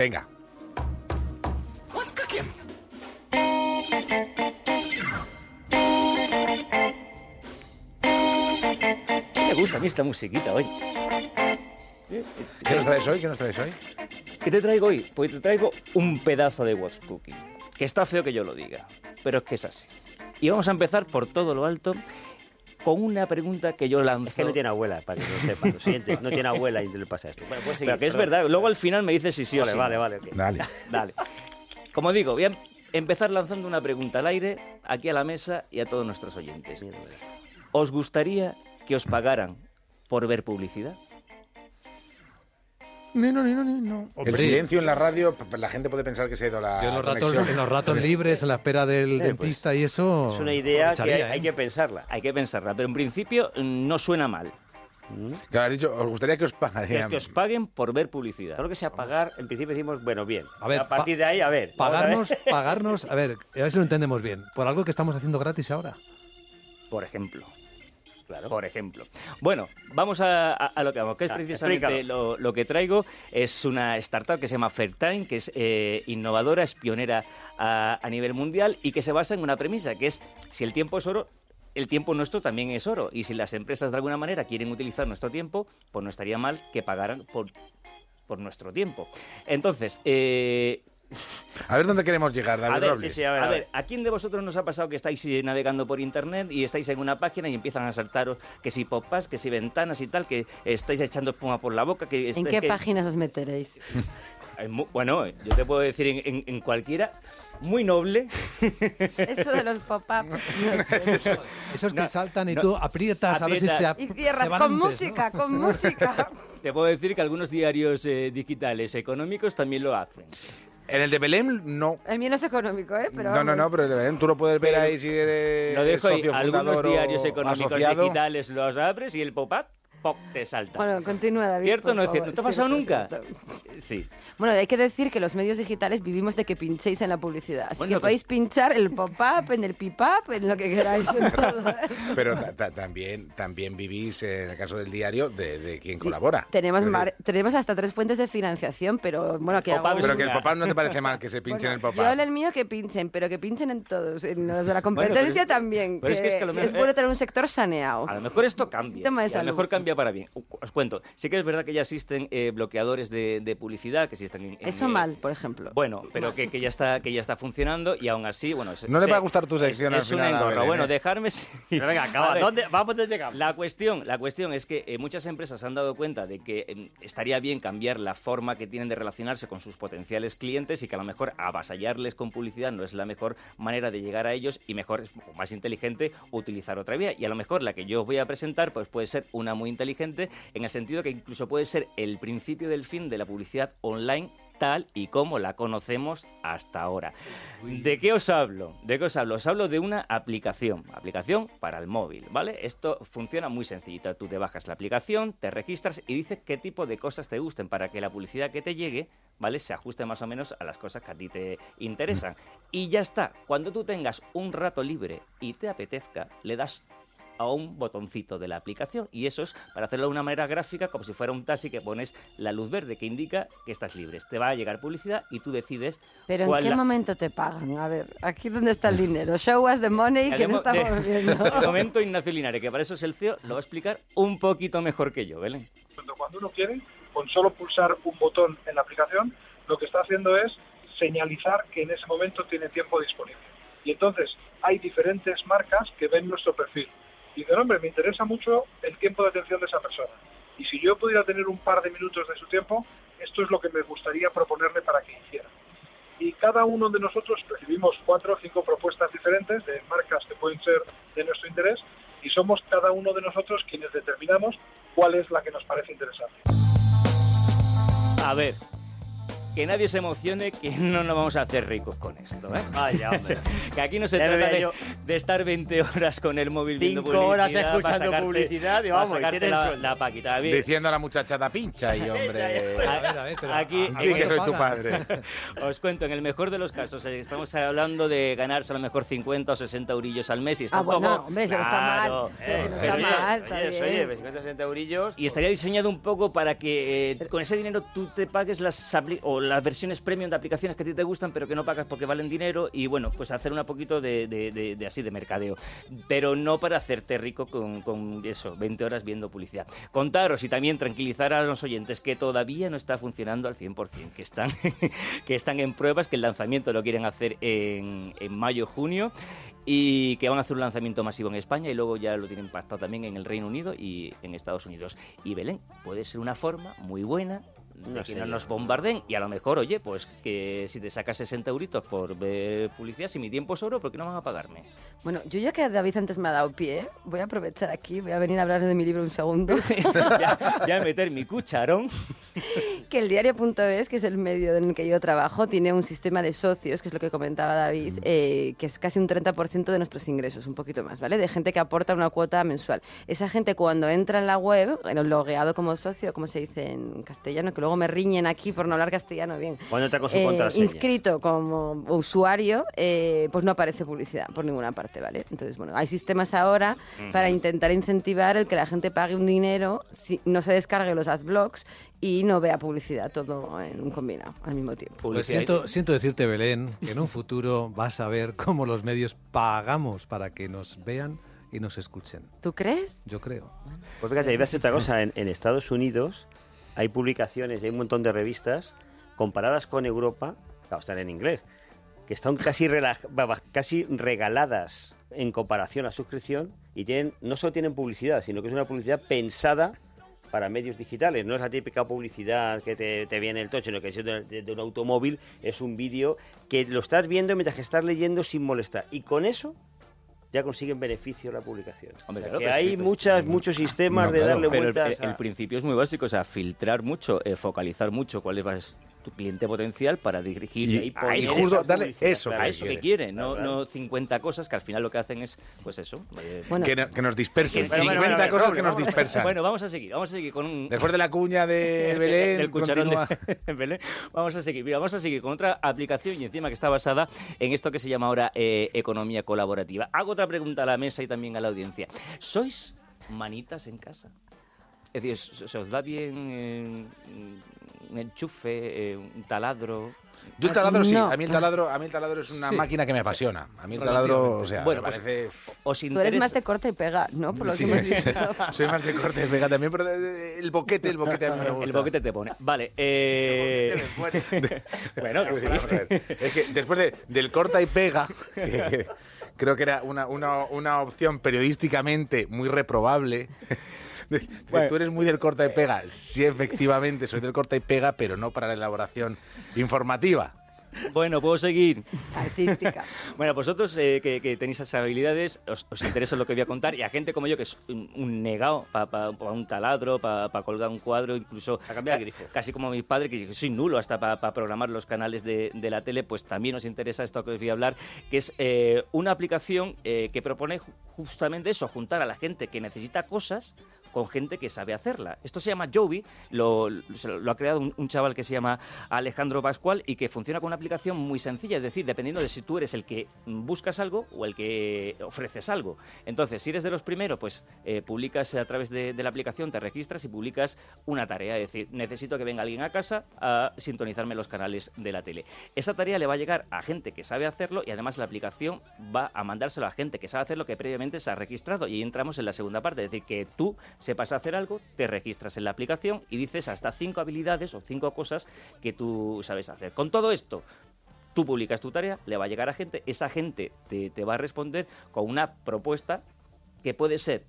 Venga. Me gusta a mí esta musiquita hoy. ¿Qué nos traes hoy? ¿Qué nos traes hoy? ¿Qué te traigo hoy? Pues te traigo un pedazo de What's Cooking. Que está feo que yo lo diga, pero es que es así. Y vamos a empezar por todo lo alto con una pregunta que yo lanzo. Es que no tiene abuela, para que lo sepan. Lo siguiente, no tiene abuela y le pasa esto. Bueno, puedes seguir, Pero que es perdón. verdad, luego al final me dices si sí o Vale, sí. vale, vale. ok. Dale. Dale. Como digo, voy a empezar lanzando una pregunta al aire, aquí a la mesa y a todos nuestros oyentes. ¿Os gustaría que os pagaran por ver publicidad? Ni no, ni no, ni no. El silencio en la radio, la gente puede pensar que se ha ido la Yo en los ratos, conexión. en los ratos libres, en la espera del Eh, pues, dentista y eso. Es una idea que hay, ¿eh? que pensarla. Hay que pensarla, pero en principio mm, no suena mal. Claro, has dicho, os gustaría que os Que, pagarían. que os paguen por ver publicidad. Lo que sea pagar, en principio decimos, bueno, bien. A ver, a partir pa- de ahí, a ver. vamos a ver. Pagarnos, pagarnos, a ver, a ver si lo entendemos bien. Por algo que estamos haciendo gratis ahora. Por ejemplo. Claro. Por ejemplo. Bueno, vamos a, a- a lo que vamos, que es Ah, precisamente lo que traigo. Es una startup que se llama Fairtime, que es eh, innovadora, es pionera a, a nivel mundial y que se basa en una premisa, que es si el tiempo es oro, el tiempo nuestro también es oro. Y si las empresas de alguna manera quieren utilizar nuestro tiempo, pues no estaría mal que pagaran por, por nuestro tiempo. Entonces, eh, A ver dónde queremos llegar, David a ver, Robles. sí, a ver, a a ver. ¿a quién de vosotros nos ha pasado que estáis navegando por internet y estáis en una página y empiezan a saltaros que si pop-ups, que si ventanas y tal, que estáis echando espuma por la boca? Que ¿En qué que- páginas os meteréis? Bueno, yo te puedo decir en, en- en cualquiera, muy noble. Eso de los pop-ups. no sé. Esos que No, saltan y no. tú aprietas, a ver si se, Aprietas. ap- Y se cierras van con antes, ¿no? música, con música. Te puedo decir que algunos diarios eh, digitales económicos también lo hacen. En el de Belém, no. El mío no es económico, ¿eh? Pero no, no, no, pero el de Belém tú lo puedes ver ahí si eres Lo dejo ahí. socio Algunos fundador o diarios económicos asociado. digitales los abres y el pop-up ¡poc! te salta. Bueno, continúa, David. ¿Cierto o por no es cierto? ¿No te ha pasado Cierto, nunca? cierto. Sí. Bueno, hay que decir que los medios digitales vivimos de que pinchéis en la publicidad. Así Bueno, que pues- podéis pinchar el pop-up, en el pip-up, en lo que queráis. en todo, ¿eh? Pero ta- ta- también, también vivís, eh, en el caso del diario, de, de quien colabora. Tenemos, Es mar- tenemos hasta tres fuentes de financiación, pero bueno, que Pop-up hago es Pero que el una- pop no te parece mal que se pinche en el pop Yo en el mío que pinchen, pero que pinchen en todos. En los de la Bueno, competencia pero- también. pero es que es que lo mejor- bueno tener un sector saneado. A lo mejor esto cambia. Sistema de y a lo salud. mejor cambia para bien. Os cuento. Sí que es verdad que ya existen eh, bloqueadores de, de publicidad que existen en, en, Eso eh, mal, por ejemplo. Bueno, pero que, que ya está que ya está funcionando y aún así, bueno, es- No le va a gustar tu sección es, al es final, a engorra. Belén, Bueno, ¿eh? dejarme. Pero venga, A acaba. ver, ¿Dónde, vamos, ¿dónde llegamos? La cuestión, la cuestión es que eh, muchas empresas se han dado cuenta de que eh, estaría bien cambiar la forma que tienen de relacionarse con sus potenciales clientes y que a lo mejor avasallarles con publicidad no es la mejor manera de llegar a ellos y mejor es más inteligente utilizar otra vía. Y a lo mejor la que yo os voy a presentar pues puede ser una muy inteligente en el sentido que incluso puede ser el principio del fin de la publicidad online tal y como la conocemos hasta ahora. ¿De qué os hablo? ¿De qué os hablo? Os hablo de una aplicación, aplicación para el móvil, ¿vale? Esto funciona muy sencillito. Tú te bajas la aplicación, te registras y dices qué tipo de cosas te gusten para que la publicidad que te llegue, ¿vale? Se ajuste más o menos a las cosas que a ti te interesan. Y ya está. Cuando tú tengas un rato libre y te apetezca, le das a un botoncito de la aplicación y eso es para hacerlo de una manera gráfica como si fuera un taxi que pones la luz verde que indica que estás libre. Te va a llegar publicidad y tú decides Pero ¿en qué la- momento te pagan? A ver, aquí dónde está el dinero. Show us the money El que no de- estamos viendo. De momento Ignacio Linares, que para eso es el CEO, lo va a explicar un poquito mejor que yo, Belén. Cuando- cuando uno quiere, con solo pulsar un botón en la aplicación, lo que está haciendo es señalizar que en ese momento tiene tiempo disponible. Y entonces hay diferentes marcas que ven nuestro perfil. Y dicen, hombre, me interesa mucho el tiempo de atención de esa persona. Y si yo pudiera tener un par de minutos de su tiempo, esto es lo que me gustaría proponerle para que hiciera. Y cada uno de nosotros recibimos cuatro o cinco propuestas diferentes de marcas que pueden ser de nuestro interés y somos cada uno de nosotros quienes determinamos cuál es la que nos parece que nadie se emocione que no nos vamos a hacer ricos con esto, ¿eh? Vaya, hombre. que aquí no se Ya trata de, de estar 20 horas con el móvil viendo Cinco horas publicidad para escuchando sacarte- publicidad y vamos, el la, la paquita. Diciendo a la muchachada pincha y hombre. A ver, a ver, pero Aquí- ¿a- a Di que soy tu padre. Os cuento, en el mejor de los casos, eh, estamos hablando de ganarse a lo mejor 50 o 60 eurillos al mes y está Ah, un poco... bueno, hombre, eso no está mal. Claro, que no pero está mal, está oye, bien. oye, 50 60 eurillos. Y estaría diseñado un poco para que eh, con ese dinero tú te pagues las o o las versiones premium de aplicaciones que a ti te gustan pero que no pagas porque valen dinero y bueno, pues hacer un poquito de, de- así de mercadeo. Pero no para hacerte rico con, con eso, 20 horas viendo publicidad. Contaros y también tranquilizar a los oyentes que todavía no está funcionando al 100%, que están, que están en pruebas, que el lanzamiento lo quieren hacer en, en mayo, junio y que van a hacer un lanzamiento masivo en España y luego ya lo tienen pactado también en el Reino Unido y en Estados Unidos. Y Belén, puede ser una forma muy buena de No que no nos bombarden y a lo mejor, oye, pues que si te sacas 60 euritos por ver publicidad, si mi tiempo es oro, ¿por qué no van a pagarme? Bueno, yo ya que David antes me ha dado pie, voy a aprovechar aquí, voy a venir a hablar de mi libro un segundo. ya, ya meter mi cucharón. que el diario.es, que es el medio en el que yo trabajo, tiene un sistema de socios, que es lo que comentaba David, eh, que es casi un 30% de nuestros ingresos, un poquito más, ¿vale? De gente que aporta una cuota mensual. Esa gente cuando entra en la web, bueno, logueado como socio, como se dice en castellano, que luego me riñen aquí por no hablar castellano bien. Cuando entra con su eh, contraseña. inscrito como usuario, eh, pues no aparece publicidad por ninguna parte, ¿vale? Entonces, bueno, hay sistemas ahora para intentar incentivar el que la gente pague un dinero, si, no se descargue los adblocks y no vea publicidad, todo en un combinado al mismo tiempo. Pues siento, siento decirte, Belén, que en un futuro vas a ver cómo los medios pagamos para que nos vean y nos escuchen. ¿Tú crees? Yo creo. Pues fíjate, iba a decir otra cosa. En, en Estados Unidos hay publicaciones y hay un montón de revistas comparadas con Europa, claro, están en inglés, que están casi, casi regaladas en comparación a suscripción y tienen no solo tienen publicidad, sino que es una publicidad pensada para medios digitales. No es la típica publicidad que te, te viene el tocho, sino que es de, de- de un automóvil, es un vídeo que lo estás viendo mientras que estás leyendo sin molestar. Y con eso ya consiguen beneficio la publicación. Hombre, O sea, claro, que pero es hay pues, muchos, muchos sistemas no, de claro, darle Pero vueltas el- principio es muy básico, o sea, filtrar mucho, eh, focalizar mucho cuál es tu cliente potencial para dirigir Y- a y eso, justo publicidad, eso a que eso que quiere. no, no 50 cosas que al final lo que hacen es, pues eso. eh, Bueno, Que, no- que nos dispersen. Bueno, bueno, 50 bueno, cosas que nos dispersan. Bueno, vamos a seguir, vamos a seguir con un... Después de la cuña de Belén, del cucharón continúa. de Belén. Vamos a seguir, mira, vamos a seguir con otra aplicación y encima que está basada en esto que se llama ahora eh, economía colaborativa. Hago otra pregunta a la mesa y también a la audiencia. ¿Sois manitas en casa? Es decir, ¿se os da bien eh, un enchufe, eh, un taladro? Yo el taladro sí, No. a mí el taladro, a mí el taladro es una Sí. máquina que me apasiona. A mí el taladro, o sea, Bueno, me pues, parece... ¿Os tú eres más de corta y pega, ¿no? Por lo Sí. que hemos visto. Soy más de corte de pega también, pero el boquete, el boquete a mí me gusta. El boquete te pone. Vale, eh... bueno, que Sí. Es que después de- del corta y pega, que- que creo que era una, una, una opción periodísticamente muy reprobable. De- Bueno. Tú eres muy del corta y pega. Sí, efectivamente, soy del corta y pega, pero no para la elaboración informativa. bueno, puedo seguir. Artística. Bueno, vosotros eh, que, que tenéis esas habilidades, os, os interesa lo que voy a contar, y a gente como yo, que es un, un negado para un taladro, para colgar un cuadro, incluso Para cambiar el grifo. casi como mi padre, que soy nulo hasta para programar los canales de, de la tele, pues también os interesa esto que os voy a hablar, que es eh, una aplicación eh, que propone ju- justamente eso, juntar a la gente que necesita cosas con gente que sabe hacerla. Esto se llama Joby, lo, lo- lo ha creado un, chaval que se llama Alejandro Pascual y que funciona con una aplicación muy sencilla, es decir, dependiendo de si tú eres el que buscas algo o el que ofreces algo. Entonces, si eres de los primeros, pues eh, publicas a través de, de la aplicación, te registras y publicas una tarea, es decir, necesito que venga alguien a casa a sintonizarme los canales de la tele. Esa tarea le va a llegar a gente que sabe hacerlo y además la aplicación va a mandárselo a gente que sabe hacerlo que previamente se ha registrado y entramos en la segunda parte, es decir, que tú sepas hacer algo, te registras en la aplicación y dices hasta cinco habilidades o cinco cosas que tú sabes hacer. Con todo esto, tú publicas tu tarea, le va a llegar a gente, esa gente te, te va a responder con una propuesta que puede ser,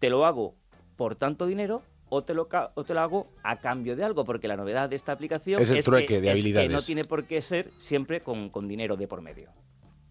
te lo hago por tanto dinero o te lo, o te lo hago a cambio de algo, porque la novedad de esta aplicación Es el que- trueque de es que no tiene por qué ser siempre con, con dinero de por medio.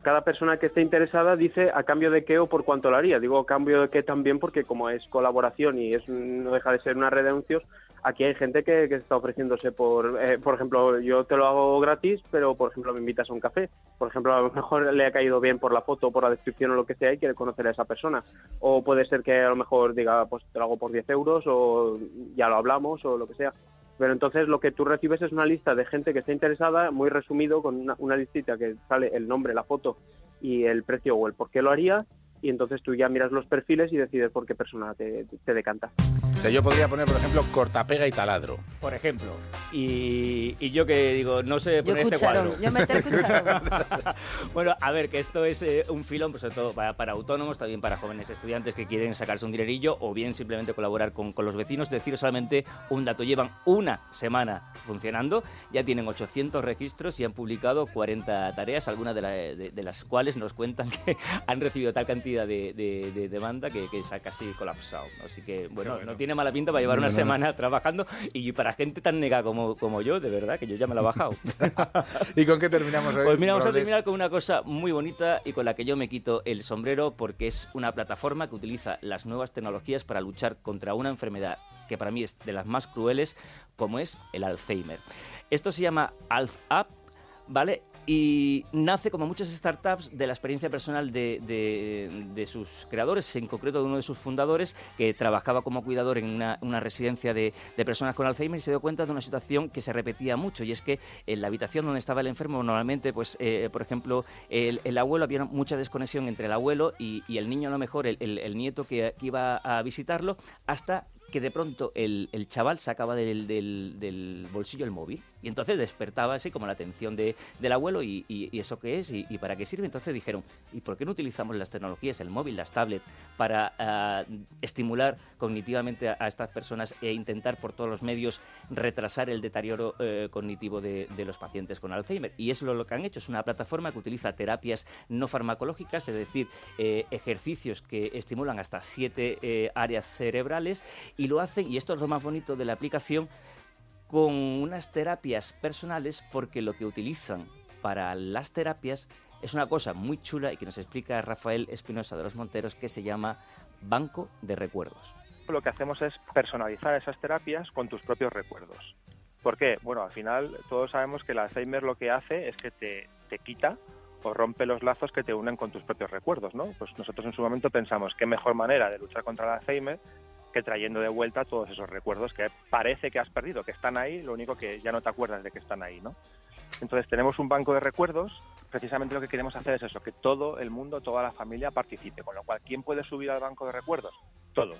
Cada persona que esté interesada dice a cambio de qué o por cuánto lo haría. Digo a cambio de qué también porque como es colaboración y es no deja de ser una red de anuncios, aquí hay gente que, que está ofreciéndose por, eh, por ejemplo, yo te lo hago gratis, pero por ejemplo me invitas a un café. Por ejemplo, a lo mejor le ha caído bien por la foto, por la descripción o lo que sea y quiere conocer a esa persona. O puede ser que a lo mejor diga, pues te lo hago por 10 euros o ya lo hablamos o lo que sea. Pero entonces lo que tú recibes es una lista de gente que está interesada, muy resumido, con una, una listita que sale el nombre, la foto y el precio o el por qué lo haría. Y entonces tú ya miras los perfiles y decides por qué persona te, te decanta. O sea, yo podría poner, por ejemplo, cortapega y taladro. Por ejemplo. Y, y yo que digo, no sé Yo poner este cuadro. yo meter bueno, a ver, que esto es eh, un filón, pues sobre todo para, para autónomos, también para jóvenes estudiantes que quieren sacarse un dinerillo o bien simplemente colaborar con, con los vecinos. Deciros solamente un dato, llevan una semana funcionando, ya tienen 800 registros y han publicado 40 tareas, algunas de, la- de- de las cuales nos cuentan que han recibido tal cantidad de, de- de demanda que, que se ha casi colapsado. Así que, bueno, bueno. no tiene mala pinta para llevar una no, no. semana trabajando y para gente tan nega como, como yo, de verdad, que yo ya me la he bajado. ¿Y con qué terminamos hoy? Pues mira, vamos a terminar con una cosa muy bonita y con la que yo me quito el sombrero porque es una plataforma que utiliza las nuevas tecnologías para luchar contra una enfermedad que para mí es de las más crueles, como es el Alzheimer. Esto se llama AlzUp, ¿vale? Y nace, como muchas startups, de la experiencia personal de, de- sus creadores, en concreto de uno de sus fundadores, que trabajaba como cuidador en una, residencia de, de personas con Alzheimer y se dio cuenta de una situación que se repetía mucho, y es que en la habitación donde estaba el enfermo, normalmente, pues, eh, por ejemplo, el, el abuelo, había mucha desconexión entre el abuelo y, el niño, a lo mejor, el, el- el nieto que iba a visitarlo, hasta que de pronto el, el chaval sacaba del, del- del bolsillo el móvil y entonces despertaba así como la atención de, del abuelo y, y- eso qué es y, para qué sirve. Entonces dijeron, ¿y por qué no utilizamos las tecnologías, el móvil, las tablets, para ah, estimular cognitivamente a, estas personas e intentar por todos los medios retrasar el deterioro eh, cognitivo de, de los pacientes con Alzheimer? Y eso es lo que han hecho, es una plataforma que utiliza terapias no farmacológicas, es decir, eh, ejercicios que estimulan hasta siete eh, áreas cerebrales lo hacen, y esto es lo más bonito de la aplicación, con unas terapias personales porque lo que utilizan para las terapias es una cosa muy chula y que nos explica Rafael Espinosa de los Monteros que se llama Banco de Recuerdos. lo que hacemos es personalizar esas terapias con tus propios recuerdos. ¿Por qué? Bueno, al final todos sabemos que el Alzheimer lo que hace es que te, te quita o rompe los lazos que te unen con tus propios recuerdos, ¿no? Pues nosotros en su momento pensamos qué mejor manera de luchar contra el Alzheimer que trayendo de vuelta todos esos recuerdos que parece que has perdido, que están ahí, lo único que ya no te acuerdas de que están ahí, ¿no? Entonces tenemos un banco de recuerdos, precisamente lo que queremos hacer es eso, que todo el mundo, toda la familia participe, con lo cual, ¿quién puede subir al banco de recuerdos? Todos.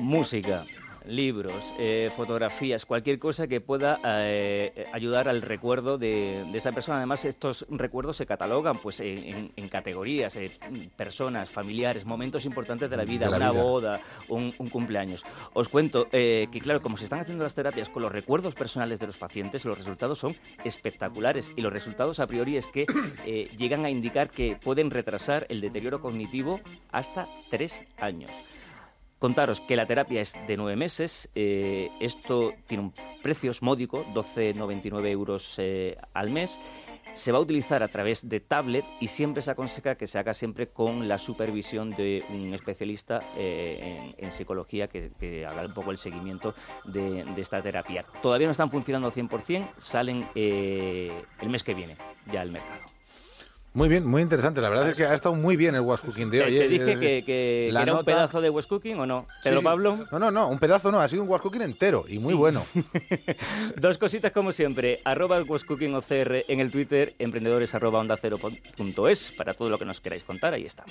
Música, libros, eh, fotografías, cualquier cosa que pueda eh, ayudar al recuerdo de, de esa persona. Además, estos recuerdos se catalogan pues en, categorías, eh, personas, familiares, momentos importantes de la vida, De la una vida. boda, un, un cumpleaños. Os cuento eh, que, claro, como se están haciendo las terapias con los recuerdos personales de los pacientes, los resultados son espectaculares. Y los resultados a priori es que eh, llegan a indicar que pueden retrasar el deterioro cognitivo hasta tres años. Contaros que la terapia es de nueve meses. eh, esto tiene un precio módico, 12,99 euros eh, al mes. Se va a utilizar a través de tablet y siempre se aconseja que se haga siempre con la supervisión de un especialista eh, en, psicología que, haga un poco el seguimiento de, de esta terapia. Todavía no están funcionando al 100%, salen el mes que viene ya al mercado. Muy bien, muy interesante. La verdad es que ha estado muy bien el Was Cooking de ¿Te, hoy. te eh, dije eh, que, era un pedazo de West Cooking o no? Pedro sí. Pablo. No, no, no, un pedazo no, ha sido un Was Cooking entero y muy bueno. Dos cositas como siempre, arroba el West Cooking OCR en el Twitter, emprendedores arroba onda cero punto es, para todo lo que nos queráis contar, ahí estamos.